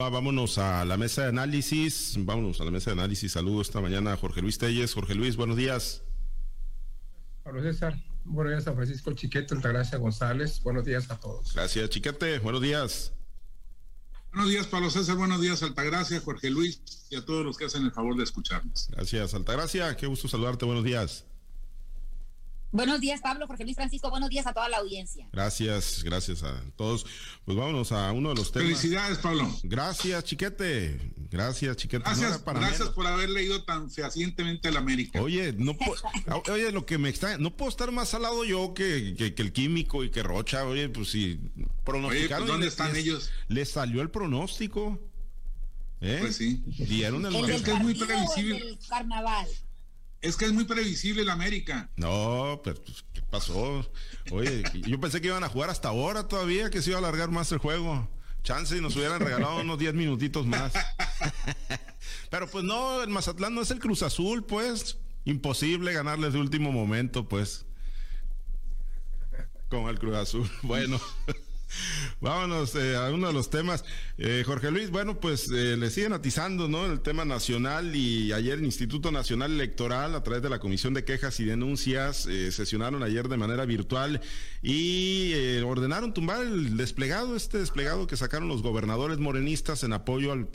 Vámonos a la mesa de análisis. Vámonos a la mesa de análisis. Saludos esta mañana a Jorge Luis Telles. Jorge Luis, buenos días. Pablo César, buenos días a Francisco Chiquete, Altagracia González. Buenos días a todos. Gracias, Chiquete. Buenos días. Buenos días, Pablo César. Buenos días, Altagracia, Jorge Luis y a todos los que hacen el favor de escucharnos. Gracias, Altagracia. Qué gusto saludarte. Buenos días. Buenos días, Pablo, Jorge Luis Francisco. Buenos días a toda la audiencia. Gracias, gracias a todos. Pues vámonos a uno de los temas. Felicidades, Pablo. Gracias, Chiquete. Gracias, Chiquete. Gracias, gracias por haber leído tan fehacientemente el América. Oye, no oye, lo que me extraña, no puedo estar más al lado yo que, que, el químico y que Rocha. Oye, pues si pronosticaron. Oye, ¿dónde están ellos? Les salió el pronóstico. ¿Eh? Pues sí. Dieron el, el es que es muy previsible. El carnaval. Es que es muy previsible el América. No, pero pues, ¿qué pasó? Oye, yo pensé que iban a jugar hasta ahora todavía, que se iba a alargar más el juego. Chance y nos hubieran regalado unos 10 minutitos más. pero pues no, el Mazatlán no es el Cruz Azul, pues. Imposible ganarles de último momento, pues. Con el Cruz Azul. Bueno. Vámonos eh, a uno de los temas. Eh, Jorge Luis, bueno, pues eh, le siguen atizando, ¿no? El tema nacional y ayer el Instituto Nacional Electoral, a través de la Comisión de Quejas y Denuncias, sesionaron ayer de manera virtual y ordenaron tumbar el desplegado, este desplegado que sacaron los gobernadores morenistas en apoyo al,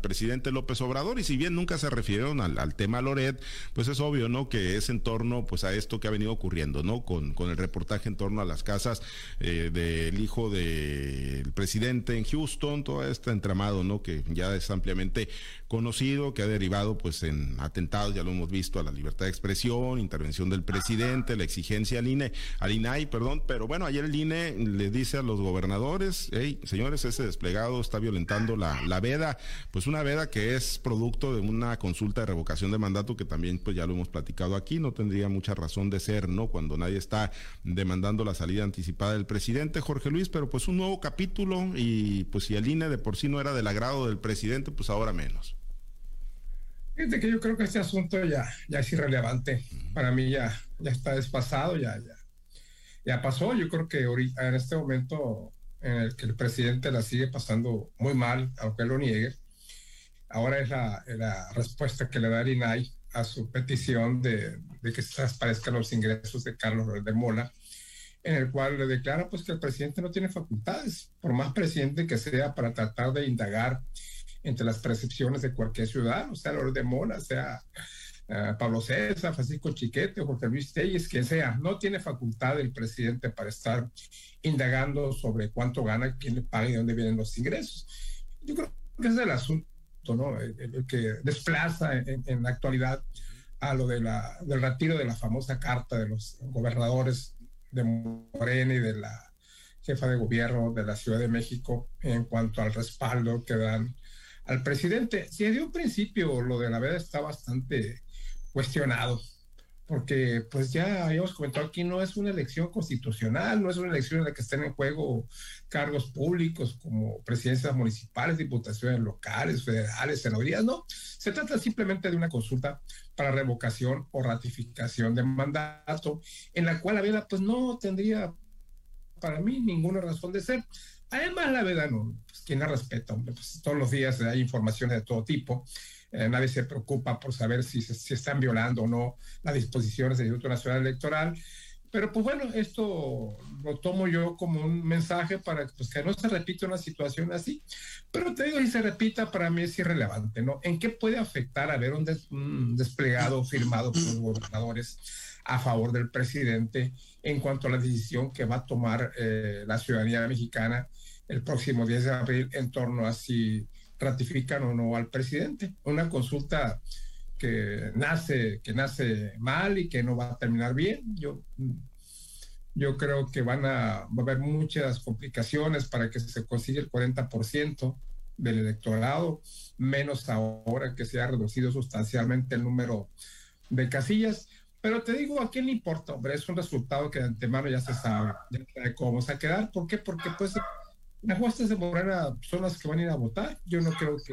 presidente López Obrador. Y si bien nunca se refirieron al, tema Loret, pues es obvio, ¿no? Que es en torno, pues, a esto que ha venido ocurriendo, ¿no? Con, con el reportaje en torno a las casas del hijo de el presidente en Houston, todo este entramado, ¿no? Que ya es ampliamente conocido, que ha derivado pues en atentados, ya lo hemos visto, a la libertad de expresión, intervención del presidente, la exigencia al INE, al INAI, perdón, pero bueno, ayer el INE le dice a los gobernadores, hey, señores, ese desplegado está violentando la, la veda, pues una veda que es producto de una consulta de revocación de mandato que también pues ya lo hemos platicado aquí, no tendría mucha razón de ser, ¿no? Cuando nadie está demandando la salida anticipada del presidente, Jorge Luis, pero pues un nuevo capítulo y pues si el INE de por sí no era del agrado del presidente, pues ahora menos. Fíjate que yo creo que este asunto ya, ya es irrelevante. Para mí ya, ya está despasado, ya, ya, ya pasó. Yo creo que ahorita, en este momento en el que el presidente la sigue pasando muy mal, aunque lo niegue, ahora es la, la respuesta que le da el INAI a su petición de, de que se transparezcan los ingresos de Carlos de Mola en el cual le declara pues que el presidente no tiene facultades, por más presidente que sea, para tratar de indagar entre las percepciones de cualquier ciudadano, sea Lord de Mola, sea uh, Pablo César, Francisco Chiquete Jorge Luis Telles, que sea, no tiene facultad el presidente para estar indagando sobre cuánto gana, quién le paga y de dónde vienen los ingresos. Yo creo que es el asunto, ¿no? El, que desplaza en, en, la actualidad a lo de la, del retiro de la famosa carta de los gobernadores de Morena y de la jefa de gobierno de la Ciudad de México en cuanto al respaldo que dan al presidente. Si de un principio lo de la veda está bastante cuestionado, porque pues ya habíamos comentado aquí, no es una elección constitucional, no es una elección en la que estén en juego cargos públicos como presidencias municipales, diputaciones locales, federales, senadurías, no. Se trata simplemente de una consulta para revocación o ratificación de mandato, en la cual la veda pues no tendría para mí ninguna razón de ser. Además, la veda no, ¿quién la respeta? Pues, todos los días hay informaciones de todo tipo eh, nadie se preocupa por saber si se están violando o no las disposiciones del Instituto Nacional Electoral. Pero pues bueno, esto lo tomo yo como un mensaje para pues, que no se repita una situación así. Pero te digo, si se repita, para mí es irrelevante, ¿no? ¿En qué puede afectar haber un, un desplegado firmado por los gobernadores a favor del presidente en cuanto a la decisión que va a tomar eh, la ciudadanía mexicana el próximo 10 de abril en torno a si ratifican o no al presidente. Una consulta que nace, que nace mal y que no va a terminar bien. Yo, yo creo que van a, va a haber muchas complicaciones para que se consiga el 40% del electorado, menos ahora que se ha reducido sustancialmente el número de casillas. Pero te digo, ¿a quién le importa? Hombre, es un resultado que de antemano ya se sabe, ya sabe cómo se va a quedar. ¿Por qué? Porque pues las huestes de Morena son las que van a ir a votar. Yo no creo que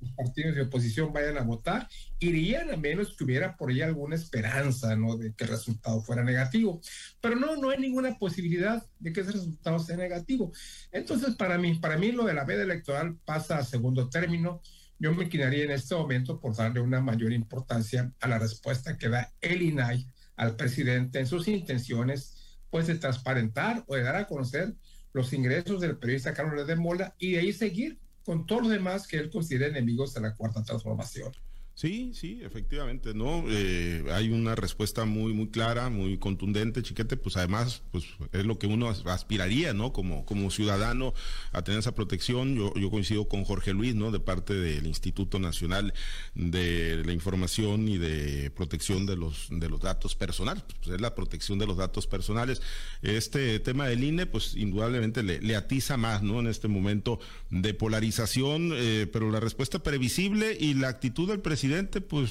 los partidos de oposición vayan a votar. Irían a menos que hubiera por ahí alguna esperanza, ¿no? De que el resultado fuera negativo. Pero no, no hay ninguna posibilidad de que ese resultado sea negativo. Entonces, para mí, para mí lo de la veda electoral pasa a segundo término. Yo me inclinaría en este momento por darle una mayor importancia a la respuesta que da el INAI al presidente en sus intenciones, pues de transparentar o de dar a conocer los ingresos del periodista Carlos de Mola y de ahí seguir con todos los demás que él considera enemigos de la cuarta transformación. Sí, sí, efectivamente, ¿no? Eh, hay una respuesta muy, muy clara, muy contundente, chiquete, pues además, pues es lo que uno aspiraría, ¿no? Como, como ciudadano a tener esa protección. Yo, yo coincido con Jorge Luis, ¿no? De parte del Instituto Nacional de la Información y de Protección de los, de los Datos Personales, pues es la protección de los datos personales. Este tema del INE, pues indudablemente le, atiza más, ¿no? En este momento de polarización, eh, pero la respuesta previsible y la actitud del presidente presidente, pues,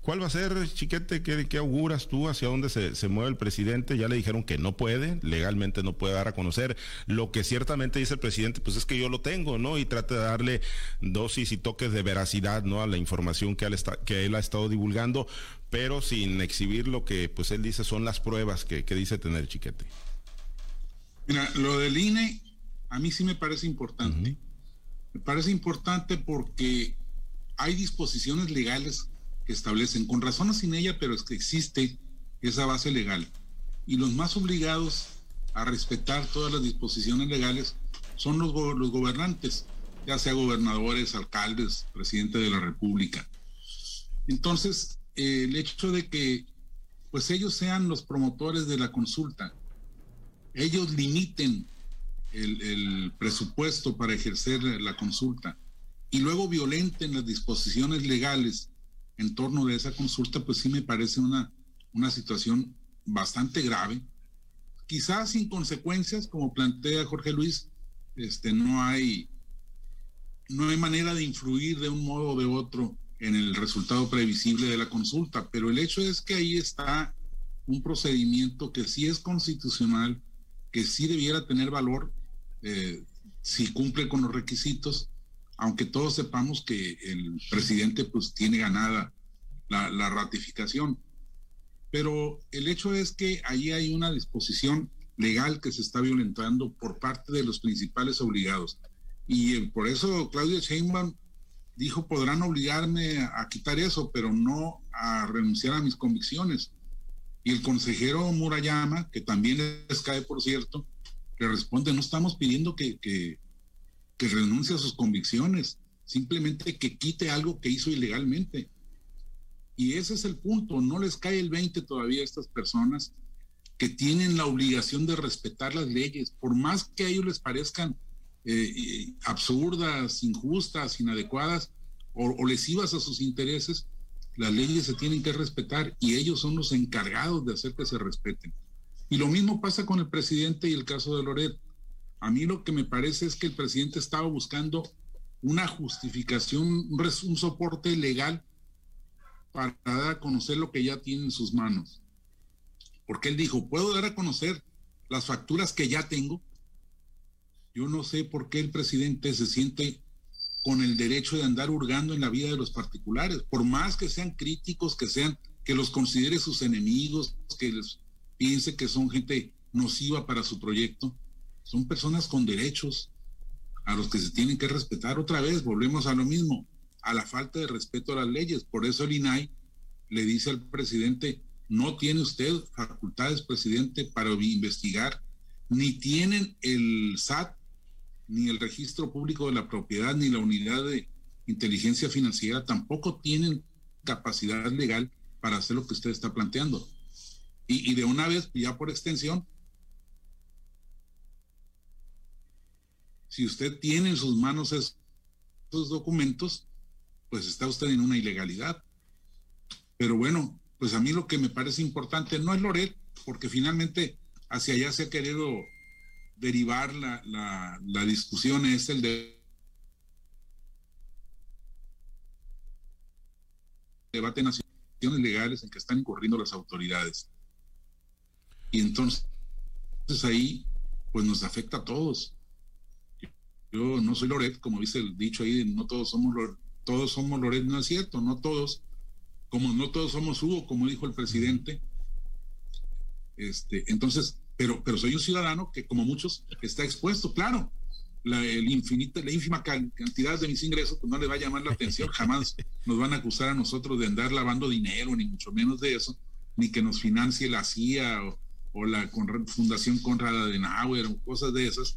¿cuál va a ser, chiquete? ¿Qué, auguras tú? ¿Hacia dónde se, mueve el presidente? Ya le dijeron que no puede, legalmente no puede dar a conocer. Lo que ciertamente dice el presidente, pues es que yo lo tengo, ¿no? Y trata de darle dosis y toques de veracidad, ¿no? A la información que él, está, que él ha estado divulgando, pero sin exhibir lo que, pues él dice son las pruebas que, dice tener chiquete. Mira, lo del INE a mí sí me parece importante. Me parece importante porque hay disposiciones legales que establecen, con razón o sin ella, pero es que existe esa base legal. Y los más obligados a respetar todas las disposiciones legales son los, los gobernantes, ya sea gobernadores, alcaldes, presidente de la República. Entonces, eh, el hecho de que pues ellos sean los promotores de la consulta, ellos limiten el presupuesto para ejercer la consulta, y luego violenten las disposiciones legales en torno de esa consulta, pues sí me parece una, una situación bastante grave. Quizás sin consecuencias, como plantea Jorge Luis, este, no hay no hay manera de influir de un modo o de otro en el resultado previsible de la consulta, pero el hecho es que ahí está un procedimiento que sí es constitucional, que sí debiera tener valor eh, si cumple con los requisitos aunque todos sepamos que el presidente pues tiene ganada la, ratificación. Pero el hecho es que ahí hay una disposición legal que se está violentando por parte de los principales obligados. Y eh, por eso Claudia Sheinbaum dijo, podrán obligarme a, quitar eso, pero no a renunciar a mis convicciones. Y el consejero Murayama, que también les cae, por cierto, le responde, no estamos pidiendo que, que renuncie a sus convicciones, simplemente que quite algo que hizo ilegalmente. Y ese es el punto, no les cae el 20 todavía a estas personas que tienen la obligación de respetar las leyes, por más que a ellos les parezcan eh, eh, absurdas, injustas, inadecuadas o, o lesivas a sus intereses, las leyes se tienen que respetar y ellos son los encargados de hacer que se respeten. Y lo mismo pasa con el presidente y el caso de Loret. A mí lo que me parece es que el presidente estaba buscando una justificación, un, soporte legal para dar a conocer lo que ya tiene en sus manos. Porque él dijo, puedo dar a conocer las facturas que ya tengo. Yo no sé por qué el presidente se siente con el derecho de andar hurgando en la vida de los particulares, por más que sean críticos, que sean, que los considere sus enemigos, que les piense que son gente nociva para su proyecto son personas con derechos a los que se tienen que respetar. Otra vez, volvemos a lo mismo, a la falta de respeto a las leyes. Por eso el INAI le dice al presidente, no tiene usted facultades, presidente, para investigar, ni tienen el SAT, ni el registro público de la propiedad, ni la unidad de inteligencia financiera, tampoco tienen capacidad legal para hacer lo que usted está planteando. Y, y de una vez, ya por extensión, si usted tiene en sus manos esos, documentos, pues está usted en una ilegalidad. Pero bueno, pues a mí lo que me parece importante no es Loret, porque finalmente hacia allá se ha querido derivar la, la discusión, es el de debate nacional legales en que están incurriendo las autoridades. Y entonces ahí, pues nos afecta a todos. Yo no soy Loret, como dice el dicho ahí, no todos somos todos somos Loret, no es cierto, no todos, como no todos somos Hugo, como dijo el presidente. Este, entonces, pero, pero soy un ciudadano que, como muchos, está expuesto, claro. La, el infinita, la ínfima cantidad de mis ingresos pues no le va a llamar la atención, jamás nos van a acusar a nosotros de andar lavando dinero, ni mucho menos de eso, ni que nos financie la CIA o, o la Fundación Conrad Adenauer o cosas de esas,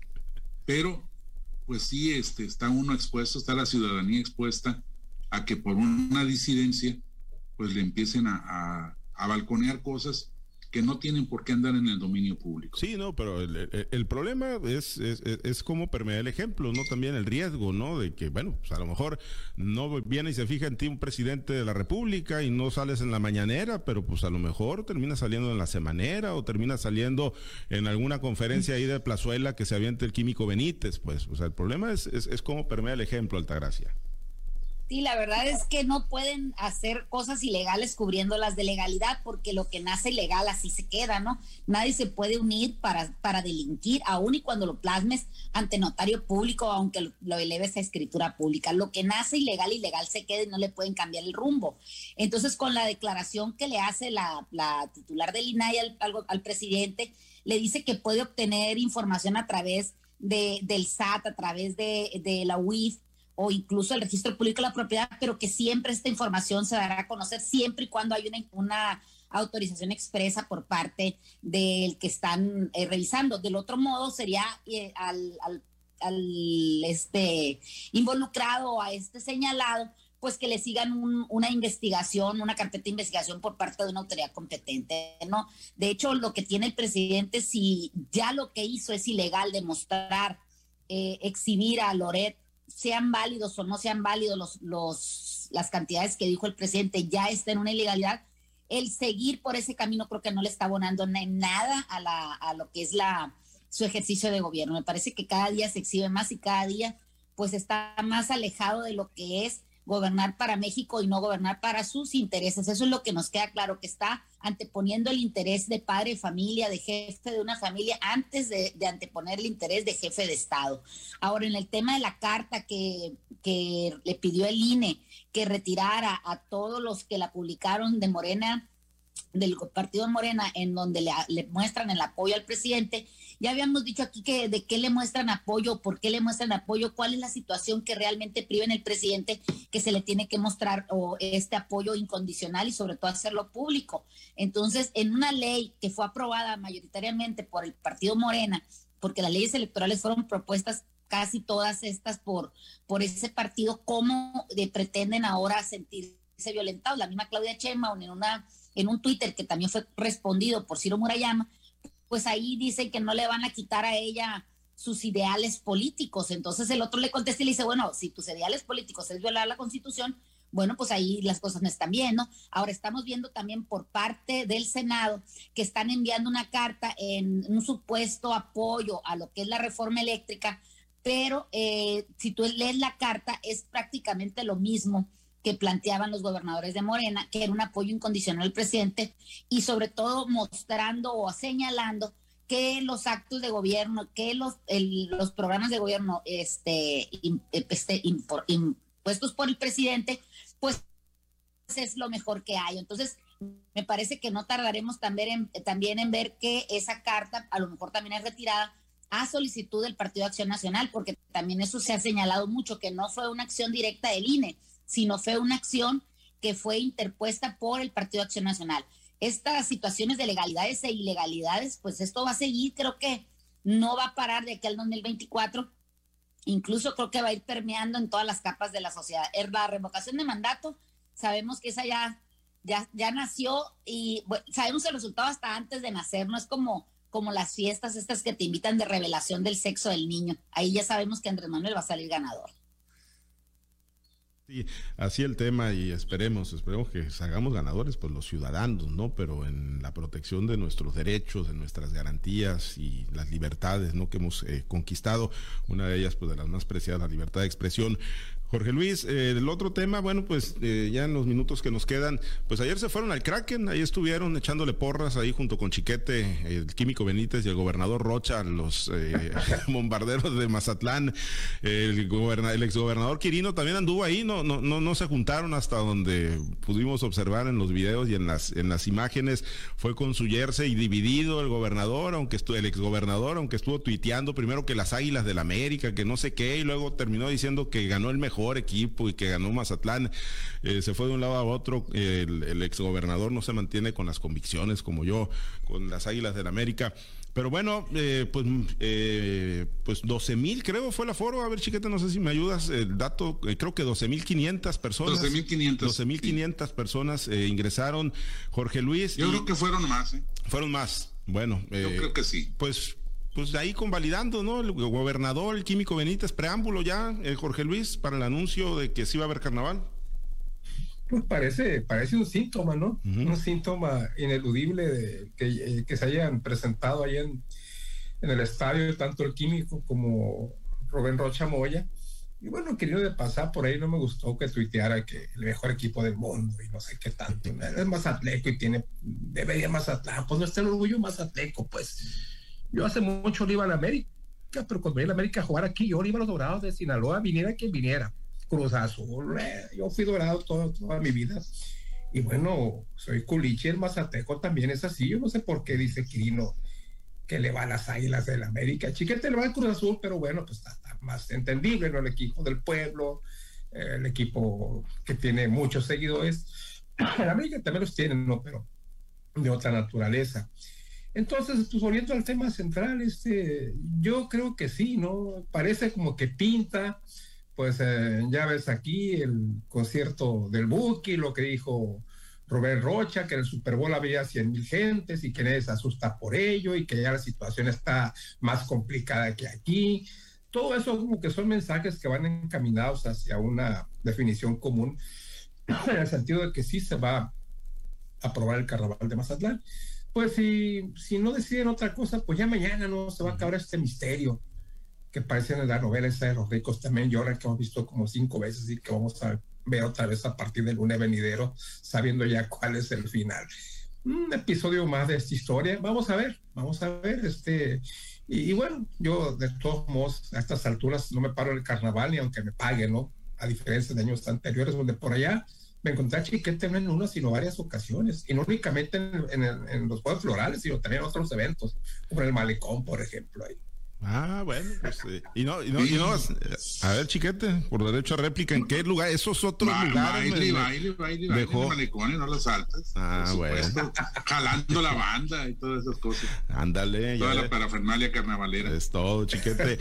pero pues sí este, está uno expuesto, está la ciudadanía expuesta a que por una disidencia pues le empiecen a, a balconear cosas que no tienen por qué andar en el dominio público. Sí, no, pero el, problema es, es, es, cómo permea el ejemplo, ¿no? También el riesgo, ¿no? De que, bueno, pues a lo mejor no viene y se fija en ti un presidente de la República y no sales en la mañanera, pero pues a lo mejor termina saliendo en la semanera o termina saliendo en alguna conferencia ahí de Plazuela que se aviente el químico Benítez, pues, o sea, el problema es, es, es cómo permea el ejemplo, Altagracia. Sí, la verdad es que no pueden hacer cosas ilegales cubriendo las de legalidad, porque lo que nace legal así se queda, ¿no? Nadie se puede unir para, para delinquir, aun y cuando lo plasmes ante notario público, aunque lo, eleves a escritura pública. Lo que nace ilegal, ilegal se queda y no le pueden cambiar el rumbo. Entonces, con la declaración que le hace la, titular del INAI al, presidente, le dice que puede obtener información a través de, del SAT, a través de, de la UIF, o incluso el registro público de la propiedad, pero que siempre esta información se dará a conocer siempre y cuando hay una, autorización expresa por parte del que están eh, revisando. Del otro modo sería eh, al, al, al, este involucrado a este señalado pues que le sigan una investigación, una carpeta de investigación por parte de una autoridad competente, ¿no? De hecho, lo que tiene el presidente, si ya lo que hizo es ilegal demostrar, eh, exhibir a Loret sean válidos o no sean válidos los, los, las cantidades que dijo el presidente, ya está en una ilegalidad, el seguir por ese camino creo que no le está abonando nada a, la, a lo que es la, su ejercicio de gobierno. Me parece que cada día se exhibe más y cada día pues está más alejado de lo que es gobernar para México y no gobernar para sus intereses. Eso es lo que nos queda claro, que está anteponiendo el interés de padre de familia, de jefe de una familia, antes de, anteponer el interés de jefe de Estado. Ahora, en el tema de la carta que, que le pidió el INE que retirara a todos los que la publicaron de Morena, del partido Morena, en donde le, muestran el apoyo al presidente, ya habíamos dicho aquí que de qué le muestran apoyo, por qué le muestran apoyo, cuál es la situación que realmente priva en el presidente que se le tiene que mostrar o este apoyo incondicional y sobre todo hacerlo público. Entonces, en una ley que fue aprobada mayoritariamente por el partido Morena, porque las leyes electorales fueron propuestas casi todas estas por, por ese partido, ¿cómo pretenden ahora sentirse violentados? La misma Claudia Chema en, una, en un Twitter que también fue respondido por Ciro Murayama, pues ahí dicen que no le van a quitar a ella sus ideales políticos. Entonces el otro le contesta y le dice, bueno, si tus ideales políticos es violar la constitución, bueno, pues ahí las cosas no están bien, ¿no? Ahora estamos viendo también por parte del Senado que están enviando una carta en un supuesto apoyo a lo que es la reforma eléctrica, pero eh, si tú lees la carta es prácticamente lo mismo que planteaban los gobernadores de Morena, que era un apoyo incondicional al presidente y sobre todo mostrando o señalando que los actos de gobierno, que los, los programas de gobierno este, este impuestos por el presidente, pues es lo mejor que hay. Entonces, me parece que no tardaremos también en, también en ver que esa carta a lo mejor también es retirada a solicitud del Partido de Acción Nacional, porque también eso se ha señalado mucho, que no fue una acción directa del INE, sino fue una acción que fue interpuesta por el Partido Acción Nacional. Estas situaciones de legalidades e ilegalidades, pues esto va a seguir, creo que no va a parar de aquí al 2024, incluso creo que va a ir permeando en todas las capas de la sociedad. La revocación de mandato, sabemos que esa ya, ya, ya nació y sabemos el resultado hasta antes de nacer, no es como, como las fiestas estas que te invitan de revelación del sexo del niño. Ahí ya sabemos que Andrés Manuel va a salir ganador. Sí, así el tema y esperemos, esperemos que salgamos ganadores, pues los ciudadanos, ¿no? Pero en la protección de nuestros derechos, de nuestras garantías y las libertades, ¿no? Que hemos eh, conquistado, una de ellas, pues de las más preciadas, la libertad de expresión. Jorge Luis, eh, el otro tema, bueno, pues eh, ya en los minutos que nos quedan, pues ayer se fueron al Kraken, ahí estuvieron echándole porras ahí junto con Chiquete, el Químico Benítez y el gobernador Rocha, los eh, bombarderos de Mazatlán, el, exgobernador Quirino también anduvo ahí, no, no, no, no se juntaron hasta donde pudimos observar en los videos y en las, en las imágenes, fue con su jersey dividido el gobernador, aunque estuvo, el exgobernador, aunque estuvo tuiteando primero que las Águilas del América, que no sé qué, y luego terminó diciendo que ganó el mejor equipo y que ganó Mazatlán, eh, se fue de un lado a otro, el, el exgobernador no se mantiene con las convicciones como yo, con las Águilas del América. Pero bueno, eh, pues, eh, pues 12 mil creo fue el aforo. A ver, chiquete, no sé si me ayudas. El dato, eh, creo que 12 mil 500 personas. 12 mil 500. 12 mil 500 personas ingresaron. Jorge Luis. Yo creo que fueron más. Fueron más. Bueno. Yo creo que sí. Pues pues ahí convalidando, ¿no? El gobernador, el químico Benítez, preámbulo ya, eh, Jorge Luis, para el anuncio de que sí va a haber carnaval. Pues parece, parece un síntoma, ¿no? Uh -huh. Un síntoma ineludible de que, eh, que, se hayan presentado ahí en, en, el estadio, tanto el químico como Rubén Rocha Moya. Y bueno, querido de pasar por ahí, no me gustó que tuiteara que el mejor equipo del mundo y no sé qué tanto. Es más atleco y tiene, debería más atleco. Pues no está el orgullo más atleco, pues yo hace mucho le iba a la América, pero cuando venía a la América a jugar aquí, yo iba a los Dorados de Sinaloa, viniera quien viniera. Cruz Azul, eh, yo fui dorado toda, toda mi vida. Y bueno, soy culiche, el Mazateco también es así. Yo no sé por qué dice Quirino que le va a las águilas del América. Chiquete le va al Cruz Azul, pero bueno, pues está, está más entendible, ¿no? El equipo del pueblo, eh, el equipo que tiene muchos seguidores. El América también los tiene, ¿no? Pero de otra naturaleza. Entonces, pues volviendo al tema central, este, yo creo que sí, ¿no? Parece como que pinta, pues eh, ya ves aquí el concierto del Buki, lo que dijo Robert Rocha, que en el Super Bowl había 100 mil gentes y que nadie se asusta por ello y que ya la situación está más complicada que aquí. Todo eso como que son mensajes que van encaminados hacia una definición común, en el sentido de que sí se va a aprobar el carnaval de Mazatlán pues si, si no deciden otra cosa, pues ya mañana no se va a acabar este misterio que parece en la novela esa de los ricos también lloran, que hemos visto como cinco veces y que vamos a ver otra vez a partir del lunes venidero, sabiendo ya cuál es el final. Un episodio más de esta historia, vamos a ver, vamos a ver, este, y, y bueno, yo de todos modos, a estas alturas no me paro el carnaval ni aunque me paguen, ¿no? A diferencia de años anteriores, donde por allá me encontré a Chiquete en una, sino varias ocasiones, y no únicamente en, en, en los juegos florales, sino también en otros eventos, como el Malecón, por ejemplo. Ahí. Ah, bueno, pues, eh, y no, y no, y no, a ver, chiquete, por derecho a réplica, ¿en qué lugar? Esos otros ba lugares. Baile, baile, baile, baile, dejó... malecones, no las altas. Ah, bueno. Jalando la banda y todas esas cosas. Ándale. Toda la parafernalia carnavalera. Es todo, chiquete.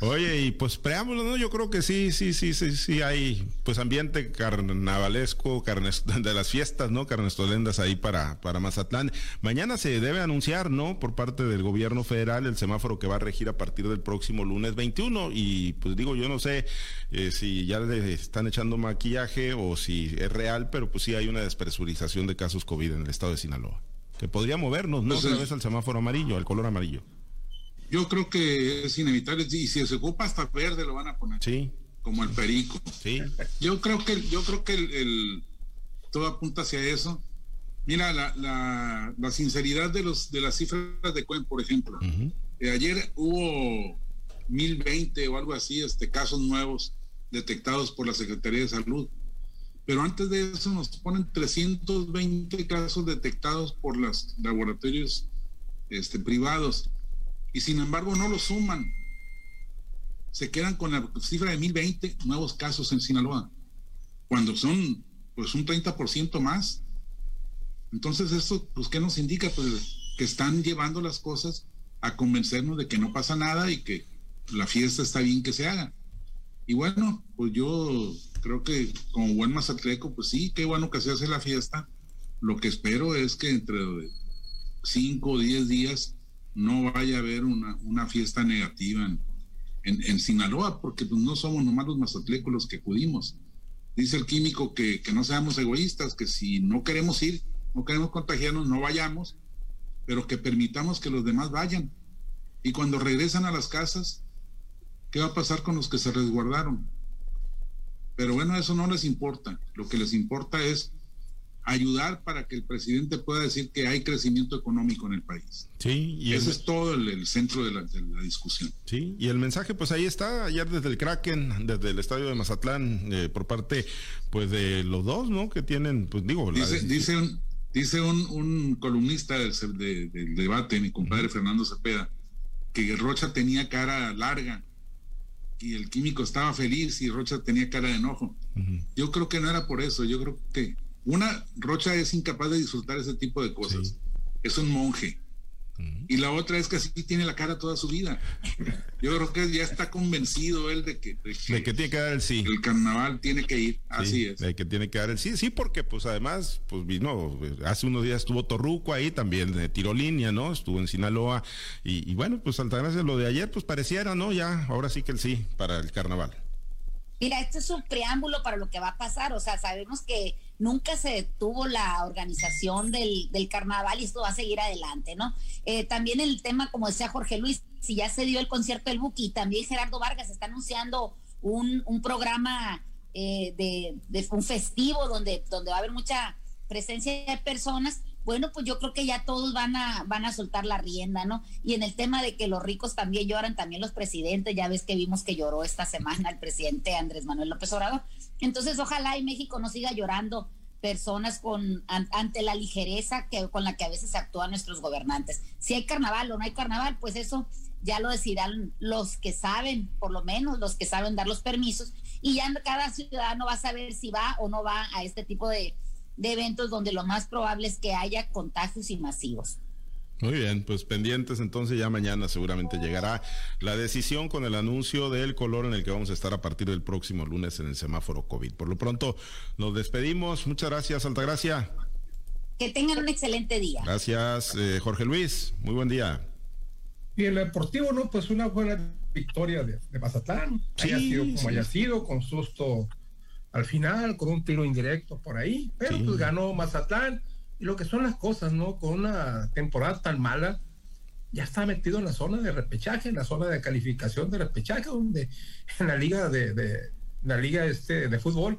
Oye, y pues preámbulo, ¿no? Yo creo que sí, sí, sí, sí, sí hay, pues ambiente carnavalesco, carnes, de las fiestas, ¿no? Carnestolendas ahí para, para Mazatlán. Mañana se debe anunciar, ¿no? Por parte del gobierno federal el semáforo que va a regir a partir del próximo lunes 21 y pues digo yo no sé eh, si ya le están echando maquillaje o si es real, pero pues sí hay una despresurización de casos COVID en el estado de Sinaloa, que podría movernos, ¿no? Entonces, otra vez al semáforo amarillo, al color amarillo. Yo creo que es inevitable y si se ocupa hasta verde lo van a poner. Sí. Como el perico. Sí. Yo creo que yo creo que el, el todo apunta hacia eso. Mira la, la, la, sinceridad de los de las cifras de Cuen, por ejemplo. Uh -huh. Eh, ayer hubo 1020 o algo así, este, casos nuevos detectados por la Secretaría de Salud. Pero antes de eso nos ponen 320 casos detectados por los laboratorios este, privados. Y sin embargo no lo suman. Se quedan con la cifra de 1020 nuevos casos en Sinaloa. Cuando son pues un 30% más. Entonces esto, pues, ¿qué nos indica? Pues que están llevando las cosas a convencernos de que no pasa nada y que la fiesta está bien que se haga. Y bueno, pues yo creo que como buen mazatleco, pues sí, qué bueno que se hace la fiesta. Lo que espero es que entre 5 o 10 días no vaya a haber una, una fiesta negativa en, en, en, Sinaloa, porque pues no somos nomás los mazatlecos los que acudimos. Dice el químico que, que no seamos egoístas, que si no queremos ir, no queremos contagiarnos, no vayamos, pero que permitamos que los demás vayan. Y cuando regresan a las casas, ¿qué va a pasar con los que se resguardaron? Pero bueno, eso no les importa. Lo que les importa es ayudar para que el presidente pueda decir que hay crecimiento económico en el país. Sí, y ese es todo el, centro de la, discusión. Sí, y el mensaje pues ahí está, ayer desde el Kraken, desde el estadio de Mazatlán, eh, por parte pues de los dos, ¿no? Que tienen, pues digo... Dice, dice un, dice un, columnista del, debate, mi compadre Fernando Cepeda, que Rocha tenía cara larga y el químico estaba feliz y Rocha tenía cara de enojo. Yo creo que no era por eso, yo creo que una, Rocha es incapaz de disfrutar ese tipo de cosas. Es un monje. Y la otra es que así tiene la cara toda su vida. Yo creo que ya está convencido él de que, de que, tiene que dar el sí. El carnaval tiene que ir, así es. De que tiene que dar el sí, sí, porque pues además, pues vino, hace unos días estuvo Torruco ahí también, de tiro línea, ¿no? Estuvo en Sinaloa. Y, y bueno, pues Altagracia, lo de ayer, pues pareciera, ¿no? Ya, ahora sí que el sí para el carnaval. Mira, esto es un preámbulo para lo que va a pasar. O sea, sabemos que nunca se detuvo la organización del, carnaval y esto va a seguir adelante, ¿no? Eh, también el tema, como decía Jorge Luis, si ya se dio el concierto del Buki, también Gerardo Vargas está anunciando un, programa eh, de, de, un festivo donde, donde va a haber mucha presencia de personas bueno, pues yo creo que ya todos van a, van a soltar la rienda, ¿no? Y en el tema de que los ricos también lloran, también los presidentes, ya ves que vimos que lloró esta semana el presidente Andrés Manuel López Obrador. Entonces, ojalá y México no siga llorando personas con ante la ligereza que, con la que a veces actúan nuestros gobernantes. Si hay carnaval o no hay carnaval, pues eso ya lo decidirán los que saben, por lo menos los que saben dar los permisos, y ya cada ciudadano va a saber si va o no va a este tipo de, de eventos donde lo más probable es que haya contagios y masivos. Muy bien, pues pendientes entonces ya mañana seguramente llegará la decisión con el anuncio del color en el que vamos a estar a partir del próximo lunes en el semáforo COVID. Por lo pronto nos despedimos. Muchas gracias, Altagracia. Que tengan un excelente día. Gracias, eh, Jorge Luis. Muy buen día. Y el deportivo, ¿no? Pues una buena victoria de, Mazatlán. haya sido como haya sido, con susto al final con un tiro indirecto por ahí, pero pues ganó Mazatlán y lo que son las cosas, ¿no? Con una temporada tan mala, ya está metido en la zona de repechaje, en la zona de calificación de repechaje, donde en la liga de, la liga este de fútbol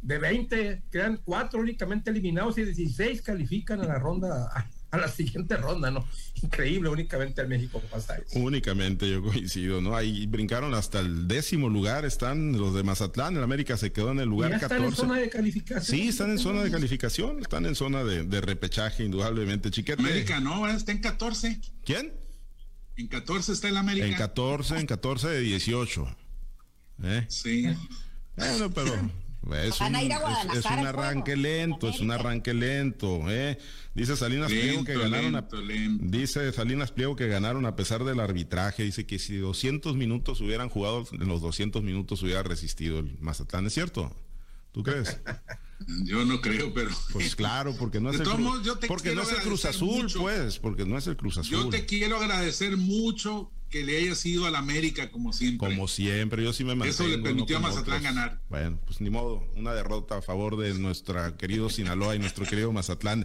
de 20 quedan cuatro únicamente eliminados y 16 califican a la ronda a la siguiente ronda, ¿no? Increíble, únicamente el México pasa eso. Únicamente, yo coincido, ¿no? Ahí brincaron hasta el décimo lugar, están los de Mazatlán, el América se quedó en el lugar ya están en zona de calificación. Sí, están en zona de calificación, están en zona de, repechaje, indudablemente, chiquete. América no, está en 14. ¿Quién? En 14 está el América. En 14, en 14 de 18. ¿Eh? Sí. Bueno, pero es un, es, un arranque lento, es un arranque lento, ¿eh? Dice Salinas Pliego que ganaron a, dice Salinas Pliego que ganaron a pesar del arbitraje, dice que si 200 minutos hubieran jugado, en los 200 minutos hubiera resistido el Mazatlán, ¿es cierto? ¿Tú crees? Yo no creo, pero. Pues claro, porque no es el, porque no es el Cruz Azul, pues, porque no es el Cruz Azul. Yo te quiero agradecer mucho que le haya sido al América como siempre. Como siempre, yo sí me mantengo. Eso le permitió a Mazatlán ganar. Bueno, pues ni modo, una derrota a favor de nuestro querido Sinaloa y nuestro querido Mazatlán.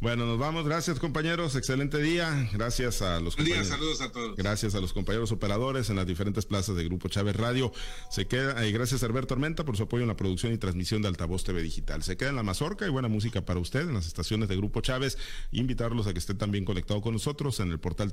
Bueno, nos vamos, gracias compañeros, excelente día, gracias a los compañeros. Día, saludos a todos. Gracias a los compañeros operadores en las diferentes plazas de Grupo Chávez Radio. Se queda, y gracias a Alberto Armenta por su apoyo en la producción y transmisión de Altavoz TV Digital. Se queda en la mazorca y buena música para usted en las estaciones de Grupo Chávez. Invitarlos a que estén también conectados con nosotros en el portal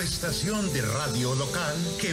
Estación de radio local que